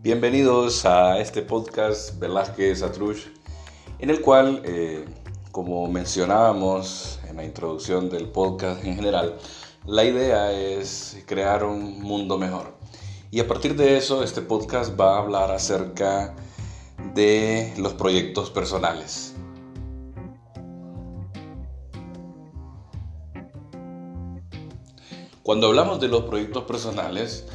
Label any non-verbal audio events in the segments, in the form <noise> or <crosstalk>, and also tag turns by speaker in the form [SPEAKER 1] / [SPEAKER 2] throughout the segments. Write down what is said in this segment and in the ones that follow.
[SPEAKER 1] Bienvenidos a este podcast Velázquez Atrush, en el cual, eh, como mencionábamos en la introducción del podcast en general, la idea es crear un mundo mejor. Y a partir de eso, este podcast va a hablar acerca de los proyectos personales. Cuando hablamos de los proyectos personales,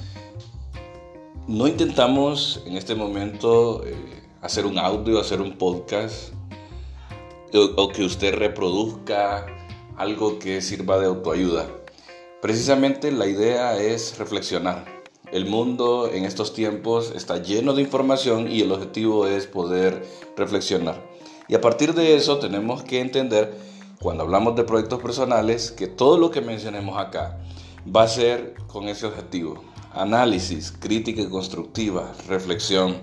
[SPEAKER 1] no intentamos en este momento eh, hacer un audio, hacer un podcast o, que usted reproduzca algo que sirva de autoayuda. Precisamente la idea es reflexionar. El mundo en estos tiempos está lleno de información y el objetivo es poder reflexionar. Y a partir de eso tenemos que entender, cuando hablamos de proyectos personales, que todo lo que mencionemos acá va a ser con ese objetivo análisis, crítica constructiva, reflexión.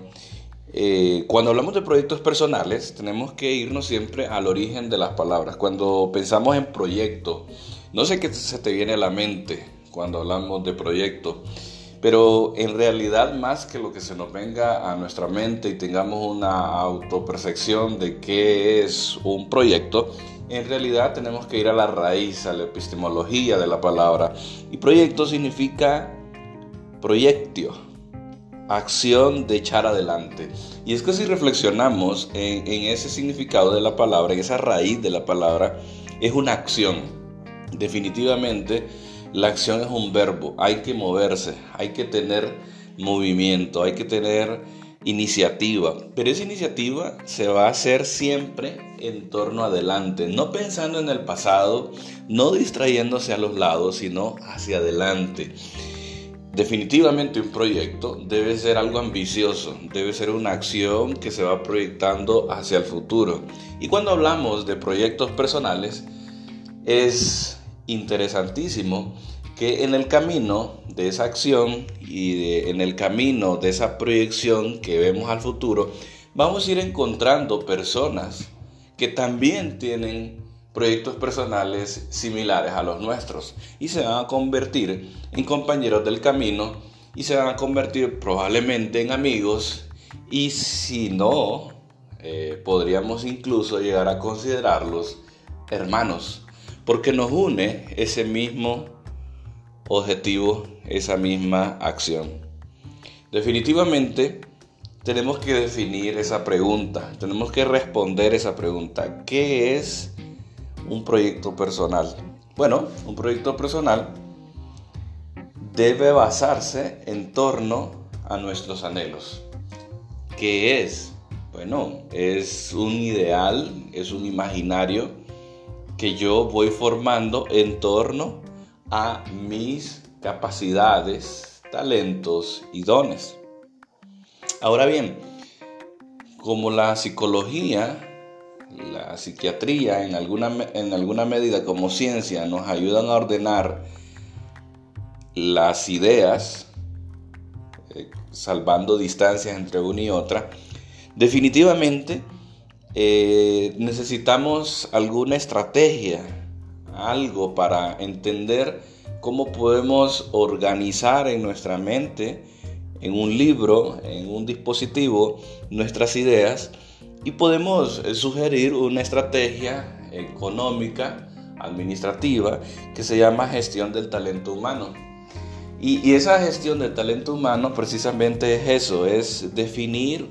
[SPEAKER 1] Eh, cuando hablamos de proyectos personales, tenemos que irnos siempre al origen de las palabras. Cuando pensamos en proyecto, no sé qué se te viene a la mente cuando hablamos de proyecto, pero en realidad más que lo que se nos venga a nuestra mente y tengamos una autopercepción de qué es un proyecto, en realidad tenemos que ir a la raíz, a la epistemología de la palabra. Y proyecto significa proyectio, acción de echar adelante. Y es que si reflexionamos en, ese significado de la palabra, en esa raíz de la palabra, es una acción. Definitivamente, la acción es un verbo, hay que moverse, hay que tener movimiento, hay que tener iniciativa, pero esa iniciativa se va a hacer siempre en torno adelante, no pensando en el pasado, no distrayéndose a los lados, sino hacia adelante. Definitivamente un proyecto debe ser algo ambicioso, debe ser una acción que se va proyectando hacia el futuro. Y cuando hablamos de proyectos personales, es interesantísimo que en el camino de esa acción y en el camino de esa proyección que vemos al futuro, vamos a ir encontrando personas que también tienen proyectos personales similares a los nuestros y se van a convertir en compañeros del camino y se van a convertir probablemente en amigos y si no, eh, podríamos incluso llegar a considerarlos hermanos porque nos une ese mismo objetivo, esa misma acción. Definitivamente tenemos que definir esa pregunta, tenemos que responder esa pregunta. ¿Qué es un proyecto personal? Bueno, un proyecto personal debe basarse en torno a nuestros anhelos. ¿Qué es? Bueno, es un ideal, es un imaginario que yo voy formando en torno a mis capacidades, talentos y dones. Ahora bien, como la psicología la psiquiatría en alguna, en alguna medida como ciencia nos ayudan a ordenar las ideas, eh, salvando distancias entre una y otra, definitivamente eh, necesitamos alguna estrategia, algo para entender cómo podemos organizar en nuestra mente, en un libro, en un dispositivo, nuestras ideas y podemos eh, sugerir una estrategia económica, administrativa, que se llama gestión del talento humano. Y, esa gestión del talento humano precisamente es eso, es definir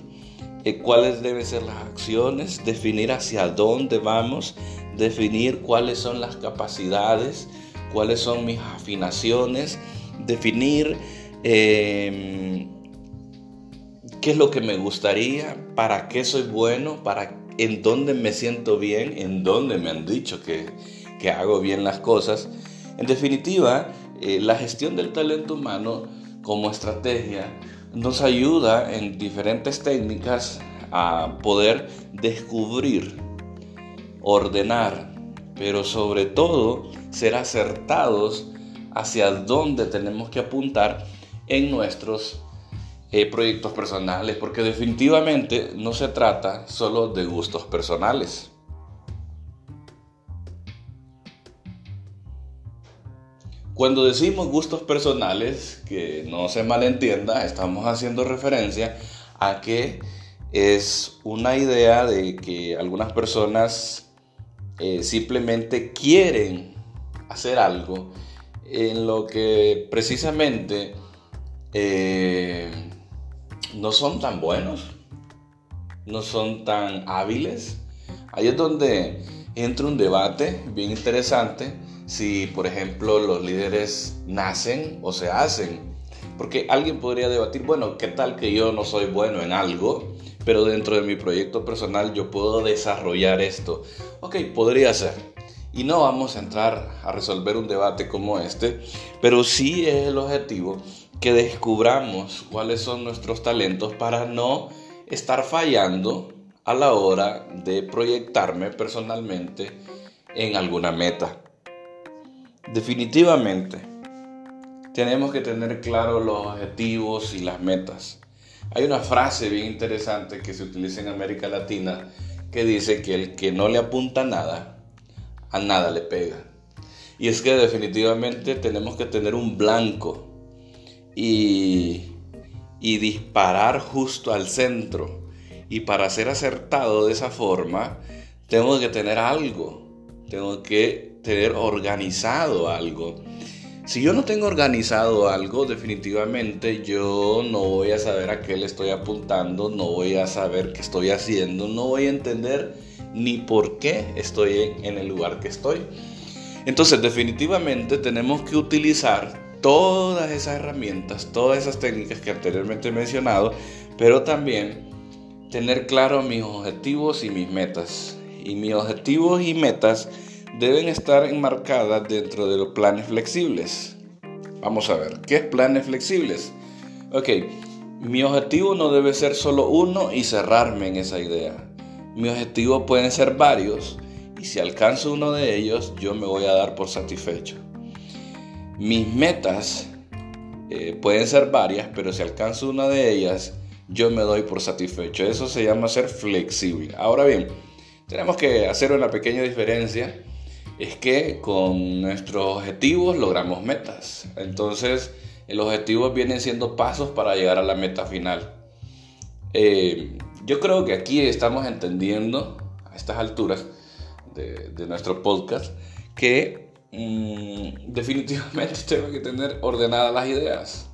[SPEAKER 1] eh, cuáles deben ser las acciones, definir hacia dónde vamos, definir cuáles son las capacidades, cuáles son mis afinaciones, definir em, qué es lo que me gustaría, para qué soy bueno, para en dónde me siento bien, en dónde me han dicho que, hago bien las cosas. En definitiva, eh, la gestión del talento humano como estrategia nos ayuda en diferentes técnicas a poder descubrir, ordenar, pero sobre todo ser acertados hacia dónde tenemos que apuntar en nuestros eh, proyectos personales, porque definitivamente no se trata solo de gustos Cuando decimos gustos personales, que no se malentienda, estamos haciendo referencia a que es una idea de que algunas personas eh, simplemente quieren hacer algo en lo que precisamente eh, no son tan buenos, no son tan hábiles. Ahí es donde entra un debate bien interesante si, por ejemplo, los líderes nacen o se hacen. Porque alguien podría debatir, bueno, ¿qué tal que yo no soy bueno en algo? Pero dentro de mi proyecto personal yo puedo desarrollar esto. Ok, podría ser. Y no vamos a entrar a resolver un debate como este, pero sí es el objetivo que descubramos cuáles son nuestros talentos para no estar fallando a la hora de proyectarme personalmente en alguna meta. Definitivamente, tenemos que tener claros los objetivos y las metas. Hay una frase bien interesante que se utiliza en América Latina que dice que el que no le apunta nada, a nada le pega. Y es que definitivamente tenemos que tener un blanco y, disparar justo al centro. Y para ser acertado de esa forma, tengo que tener algo, tengo que tener organizado algo. Si yo no tengo organizado algo, definitivamente yo no voy a saber a qué le estoy apuntando, no voy a saber qué estoy haciendo, no voy a entender ni por qué estoy en el lugar que estoy. Entonces, definitivamente tenemos que utilizar todas esas herramientas, todas esas técnicas que anteriormente he mencionado, pero también tener claro mis objetivos y mis metas. Y mis objetivos y metas deben estar enmarcadas dentro de los planes flexibles. Vamos a ver, ¿qué es planes flexibles? Ok, mi objetivo no debe ser solo uno y cerrarme en esa idea. Mi objetivo pueden ser varios y si alcanzo uno de ellos, yo me voy a dar por satisfecho. Mis metas eh, pueden ser varias, pero si alcanzo una de ellas, yo me doy por satisfecho. Eso se llama ser flexible. Ahora bien, tenemos que hacer una pequeña diferencia. Es que con nuestros objetivos logramos metas. Entonces, los objetivos vienen siendo pasos para llegar a la meta final. Eh, yo creo que aquí estamos entendiendo a estas alturas de, de nuestro podcast que Definitivamente <laughs> tengo que tener ordenadas las ideas.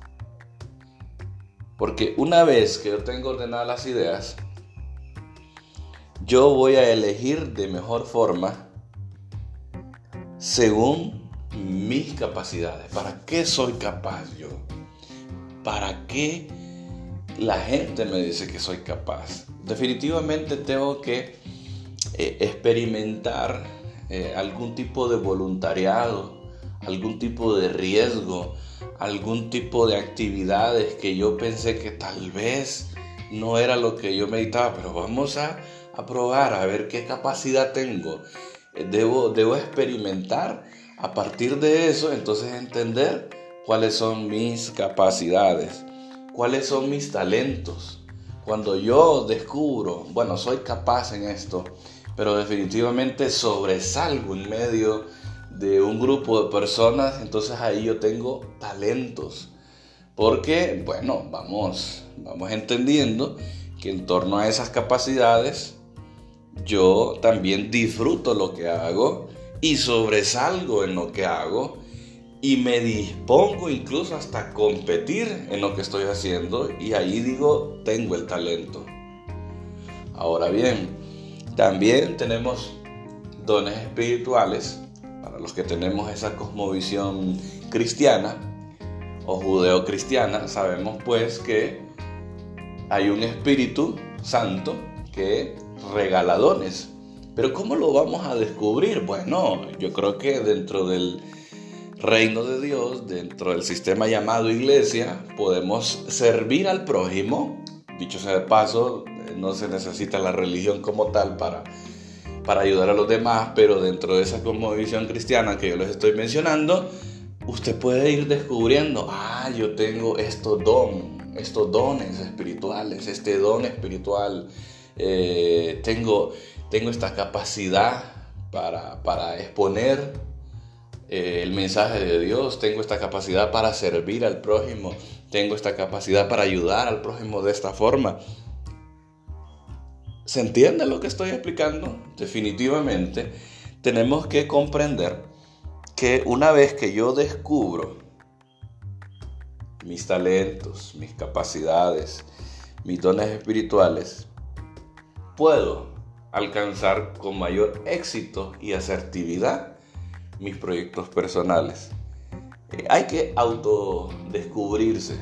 [SPEAKER 1] Porque una vez que yo tengo ordenadas las ideas, yo voy a elegir de mejor forma según mis capacidades. ¿Para qué soy capaz yo? ¿Para qué la gente me dice que soy capaz? Definitivamente tengo que eh, experimentar eh, algún tipo de voluntariado, algún tipo de riesgo, algún tipo de actividades que yo pensé que tal vez no era lo que yo meditaba, pero vamos a, a probar, a ver qué capacidad tengo. Eh, debo, debo experimentar a partir de eso, entonces entender cuáles son mis capacidades, cuáles son mis talentos. Cuando yo descubro, bueno, soy capaz en esto, pero definitivamente sobresalgo en medio de un grupo de personas, entonces ahí yo tengo talentos. Porque, bueno, vamos, vamos entendiendo que en torno a esas capacidades, yo también disfruto lo que hago y sobresalgo en lo que hago y me dispongo incluso hasta competir en lo que estoy haciendo y ahí digo, tengo el talento. Ahora bien, también tenemos dones espirituales para los que tenemos esa cosmovisión cristiana o judeo-cristiana. Sabemos pues que hay un Espíritu Santo que regala dones. Pero ¿cómo lo vamos a descubrir? Bueno, yo creo que dentro del reino de Dios, dentro del sistema llamado iglesia, podemos servir al prójimo. Dicho sea de paso, no se necesita la religión como tal para, para ayudar a los demás, pero dentro de esa cosmovisión cristiana que yo les estoy mencionando, usted puede ir descubriendo, ah, yo tengo estos dones, estos dones espirituales, este don espiritual, eh, tengo, tengo esta capacidad para, para exponer eh, el mensaje de Dios, tengo esta capacidad para servir al prójimo, tengo esta capacidad para ayudar al prójimo de esta forma. ¿Se entiende lo que estoy explicando? Definitivamente tenemos que comprender que una vez que yo descubro mis talentos, mis capacidades, mis dones espirituales, puedo alcanzar con mayor éxito y asertividad mis proyectos personales. Eh, hay que autodescubrirse,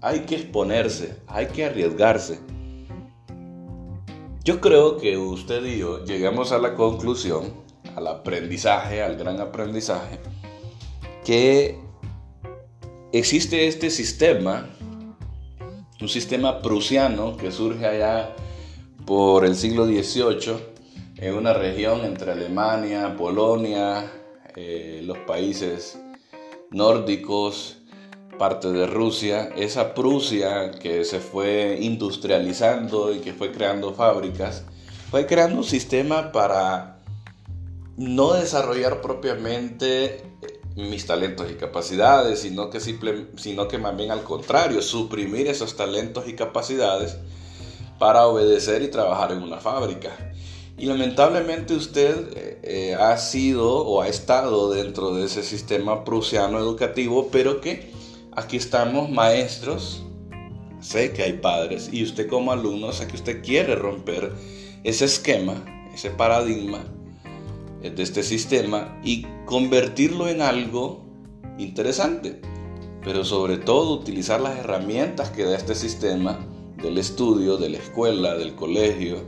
[SPEAKER 1] hay que exponerse, hay que arriesgarse. Yo creo que usted y yo llegamos a la conclusión, al aprendizaje, al gran aprendizaje, que existe este sistema, un sistema prusiano que surge allá por el siglo XVIII en una región entre Alemania, Polonia, eh, los países nórdicos, parte de Rusia, esa Prusia que se fue industrializando y que fue creando fábricas, fue creando un sistema para no desarrollar propiamente mis talentos y capacidades, sino que, simple, sino que más bien al contrario, suprimir esos talentos y capacidades para obedecer y trabajar en una fábrica. Y lamentablemente usted eh, eh, ha sido o ha estado dentro de ese sistema prusiano educativo, pero que aquí estamos maestros, sé que hay padres, y usted como alumno, sé que usted quiere romper ese esquema, ese paradigma de este sistema y convertirlo en algo interesante, pero sobre todo utilizar las herramientas que da este sistema del estudio, de la escuela, del colegio,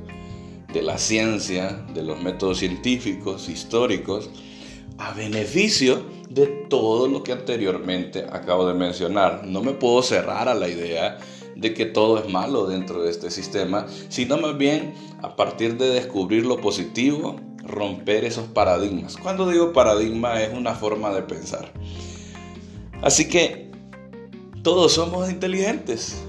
[SPEAKER 1] de la ciencia, de los métodos científicos, históricos, a beneficio de todo lo que anteriormente acabo de mencionar. No me puedo cerrar a la idea de que todo es malo dentro de este sistema, sino más bien a partir de descubrir lo positivo, romper esos paradigmas. Cuando digo paradigma es una forma de pensar. Así que todos somos inteligentes.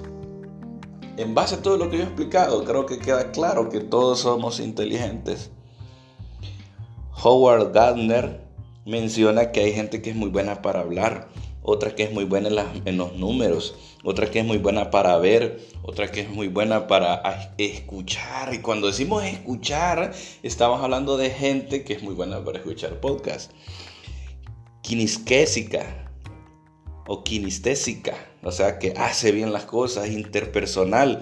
[SPEAKER 1] En base a todo lo que yo he explicado, creo que queda claro que todos somos inteligentes. Howard Gardner menciona que hay gente que es muy buena para hablar, otra que es muy buena en, los números, otra que es muy buena para ver, otra que es muy buena para escuchar. Y cuando decimos escuchar, estamos hablando de gente que es muy buena para escuchar podcast. Kinestésica o kinestésica, o sea, que hace bien las cosas, interpersonal,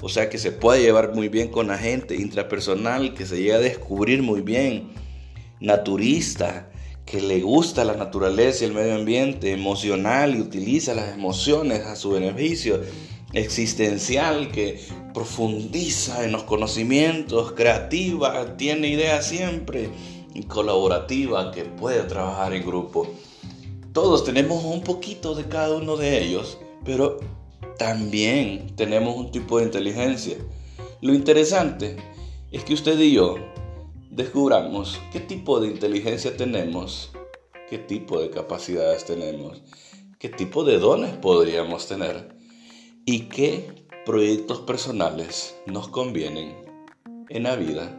[SPEAKER 1] o sea, que se puede llevar muy bien con la gente, intrapersonal, que se llega a descubrir muy bien, naturista, que le gusta la naturaleza y el medio ambiente, emocional y utiliza las emociones a su beneficio, existencial, que profundiza en los conocimientos, creativa, tiene ideas siempre, y colaborativa, que puede trabajar en grupo. Todos tenemos un poquito de cada uno de ellos, pero también tenemos un tipo de inteligencia. Lo interesante es que usted y yo descubramos qué tipo de inteligencia tenemos, qué tipo de capacidades tenemos, qué tipo de dones podríamos tener y qué proyectos personales nos convienen en la vida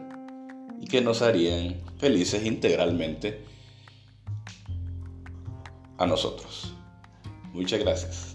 [SPEAKER 1] y que nos harían felices integralmente a nosotros. Muchas gracias.